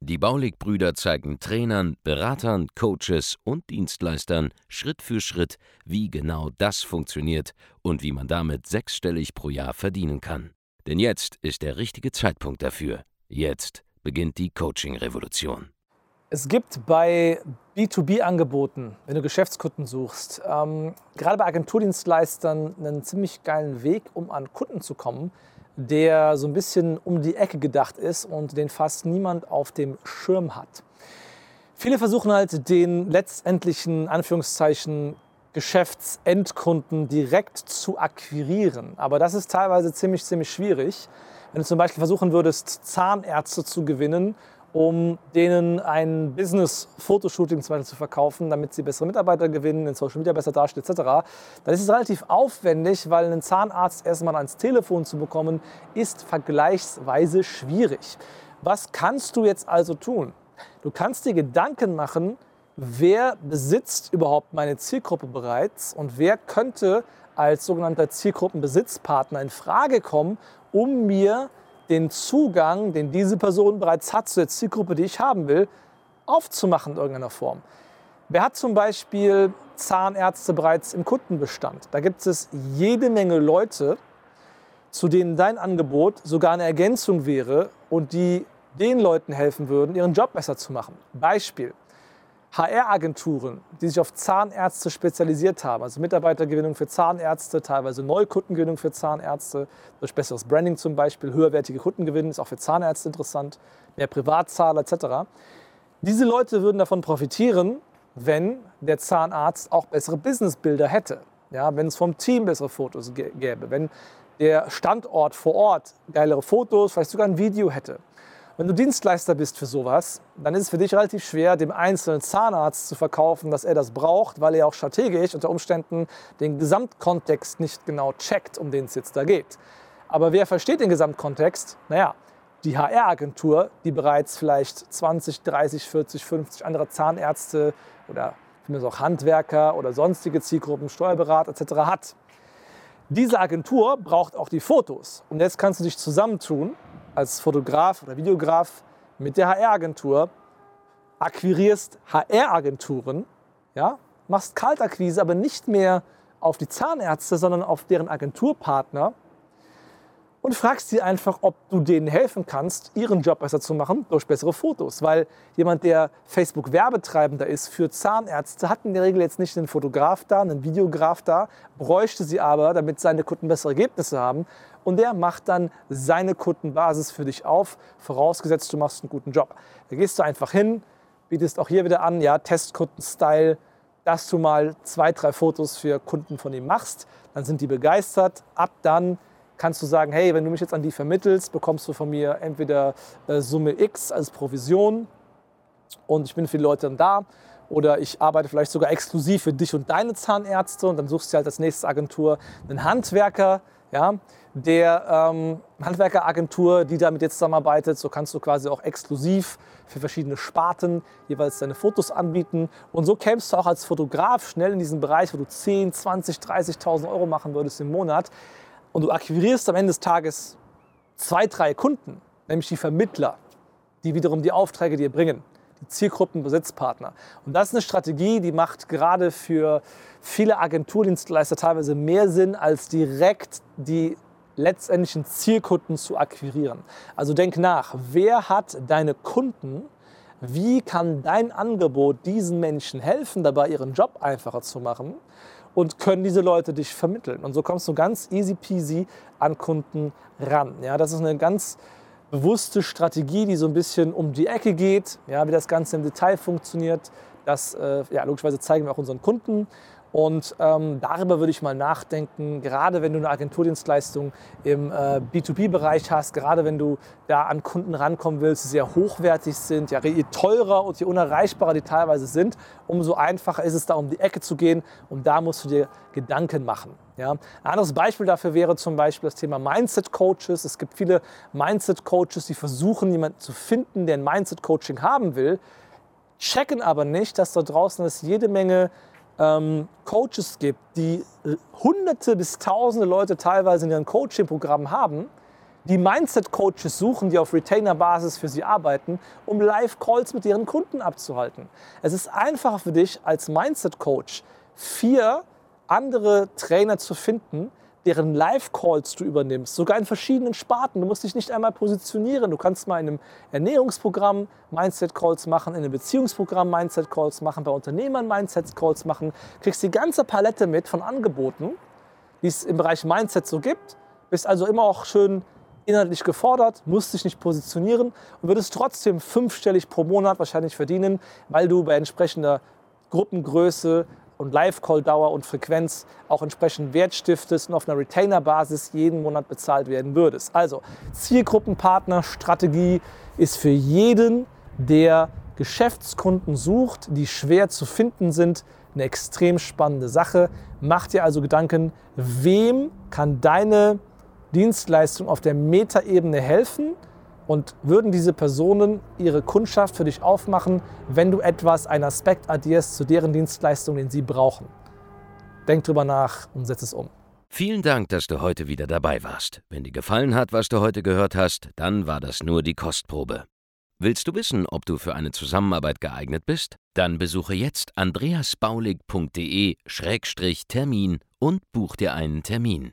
Die Baulig-Brüder zeigen Trainern, Beratern, Coaches und Dienstleistern Schritt für Schritt, wie genau das funktioniert und wie man damit sechsstellig pro Jahr verdienen kann. Denn jetzt ist der richtige Zeitpunkt dafür. Jetzt beginnt die Coaching-Revolution. Es gibt bei B2B-Angeboten, wenn du Geschäftskunden suchst, ähm, gerade bei Agenturdienstleistern einen ziemlich geilen Weg, um an Kunden zu kommen, der so ein bisschen um die Ecke gedacht ist und den fast niemand auf dem Schirm hat. Viele versuchen halt den letztendlichen Anführungszeichen Geschäftsendkunden direkt zu akquirieren. Aber das ist teilweise ziemlich, ziemlich schwierig. Wenn du zum Beispiel versuchen würdest, Zahnärzte zu gewinnen um denen ein Business-Fotoshooting zum Beispiel zu verkaufen, damit sie bessere Mitarbeiter gewinnen, in Social Media besser dastehen etc., dann ist es relativ aufwendig, weil einen Zahnarzt erstmal ans Telefon zu bekommen, ist vergleichsweise schwierig. Was kannst du jetzt also tun? Du kannst dir Gedanken machen, wer besitzt überhaupt meine Zielgruppe bereits und wer könnte als sogenannter Zielgruppenbesitzpartner in Frage kommen, um mir den Zugang, den diese Person bereits hat zu der Zielgruppe, die ich haben will, aufzumachen in irgendeiner Form. Wer hat zum Beispiel Zahnärzte bereits im Kundenbestand? Da gibt es jede Menge Leute, zu denen dein Angebot sogar eine Ergänzung wäre und die den Leuten helfen würden, ihren Job besser zu machen. Beispiel. HR-Agenturen, die sich auf Zahnärzte spezialisiert haben, also Mitarbeitergewinnung für Zahnärzte, teilweise Neukundengewinnung für Zahnärzte, durch besseres Branding zum Beispiel, höherwertige Kundengewinnung ist auch für Zahnärzte interessant, mehr Privatzahler etc. Diese Leute würden davon profitieren, wenn der Zahnarzt auch bessere Businessbilder hätte. Ja, wenn es vom Team bessere Fotos gäbe, wenn der Standort vor Ort geilere Fotos, vielleicht sogar ein Video hätte. Wenn du Dienstleister bist für sowas, dann ist es für dich relativ schwer, dem einzelnen Zahnarzt zu verkaufen, dass er das braucht, weil er auch strategisch unter Umständen den Gesamtkontext nicht genau checkt, um den es jetzt da geht. Aber wer versteht den Gesamtkontext? Naja, die HR-Agentur, die bereits vielleicht 20, 30, 40, 50 andere Zahnärzte oder auch Handwerker oder sonstige Zielgruppen, Steuerberater etc. hat. Diese Agentur braucht auch die Fotos. Und jetzt kannst du dich zusammentun als Fotograf oder Videograf mit der HR-Agentur, akquirierst HR-Agenturen, ja, machst Kaltakquise, aber nicht mehr auf die Zahnärzte, sondern auf deren Agenturpartner und fragst sie einfach, ob du denen helfen kannst, ihren Job besser zu machen durch bessere Fotos. Weil jemand, der Facebook-Werbetreibender ist für Zahnärzte, hat in der Regel jetzt nicht einen Fotograf da, einen Videograf da, bräuchte sie aber, damit seine Kunden bessere Ergebnisse haben. Und der macht dann seine Kundenbasis für dich auf, vorausgesetzt du machst einen guten Job. Da gehst du einfach hin, bietest auch hier wieder an, ja, Testkunden-Style, dass du mal zwei, drei Fotos für Kunden von ihm machst. Dann sind die begeistert. Ab dann kannst du sagen, hey, wenn du mich jetzt an die vermittelst, bekommst du von mir entweder äh, Summe X als Provision und ich bin für die Leute dann da oder ich arbeite vielleicht sogar exklusiv für dich und deine Zahnärzte und dann suchst du halt als nächste Agentur einen Handwerker, ja, der ähm, Handwerkeragentur, die damit jetzt zusammenarbeitet. So kannst du quasi auch exklusiv für verschiedene Sparten jeweils deine Fotos anbieten. Und so kämst du auch als Fotograf schnell in diesen Bereich, wo du 10, 20, 30.000 Euro machen würdest im Monat, und du akquirierst am Ende des Tages zwei, drei Kunden, nämlich die Vermittler, die wiederum die Aufträge dir bringen, die Zielgruppenbesitzpartner. Und das ist eine Strategie, die macht gerade für viele Agenturdienstleister teilweise mehr Sinn, als direkt die letztendlichen Zielkunden zu akquirieren. Also denk nach, wer hat deine Kunden? Wie kann dein Angebot diesen Menschen helfen, dabei ihren Job einfacher zu machen? und können diese Leute dich vermitteln. Und so kommst du ganz easy peasy an Kunden ran. Ja, das ist eine ganz bewusste Strategie, die so ein bisschen um die Ecke geht, ja, wie das Ganze im Detail funktioniert. Das äh, ja, logischerweise zeigen wir auch unseren Kunden. Und ähm, darüber würde ich mal nachdenken, gerade wenn du eine Agenturdienstleistung im äh, B2B-Bereich hast, gerade wenn du da an Kunden rankommen willst, die sehr hochwertig sind, ja, je teurer und je unerreichbarer die teilweise sind, umso einfacher ist es da um die Ecke zu gehen und da musst du dir Gedanken machen. Ja. Ein anderes Beispiel dafür wäre zum Beispiel das Thema Mindset-Coaches. Es gibt viele Mindset-Coaches, die versuchen, jemanden zu finden, der ein Mindset-Coaching haben will, checken aber nicht, dass da draußen es jede Menge ähm, Coaches gibt, die äh, hunderte bis tausende Leute teilweise in ihren Coaching-Programmen haben, die Mindset-Coaches suchen, die auf Retainer-Basis für sie arbeiten, um Live-Calls mit ihren Kunden abzuhalten. Es ist einfacher für dich als Mindset-Coach, vier andere Trainer zu finden, deren Live-Calls du übernimmst, sogar in verschiedenen Sparten. Du musst dich nicht einmal positionieren. Du kannst mal in einem Ernährungsprogramm Mindset-Calls machen, in einem Beziehungsprogramm Mindset-Calls machen, bei Unternehmern Mindset-Calls machen. Kriegst die ganze Palette mit von Angeboten, die es im Bereich Mindset so gibt. Bist also immer auch schön inhaltlich gefordert, musst dich nicht positionieren und würdest trotzdem fünfstellig pro Monat wahrscheinlich verdienen, weil du bei entsprechender Gruppengröße und Live-Call-Dauer und Frequenz auch entsprechend Wert stiftest und auf einer Retainer-Basis jeden Monat bezahlt werden würdest. Also Zielgruppenpartner-Strategie ist für jeden, der Geschäftskunden sucht, die schwer zu finden sind, eine extrem spannende Sache. Mach dir also Gedanken, wem kann deine Dienstleistung auf der Metaebene helfen und würden diese Personen ihre Kundschaft für dich aufmachen, wenn du etwas, einen Aspekt addierst zu deren Dienstleistung, den sie brauchen. Denk drüber nach und setz es um. Vielen Dank, dass du heute wieder dabei warst. Wenn dir gefallen hat, was du heute gehört hast, dann war das nur die Kostprobe. Willst du wissen, ob du für eine Zusammenarbeit geeignet bist? Dann besuche jetzt andreasbaulig.de-termin und buch dir einen Termin.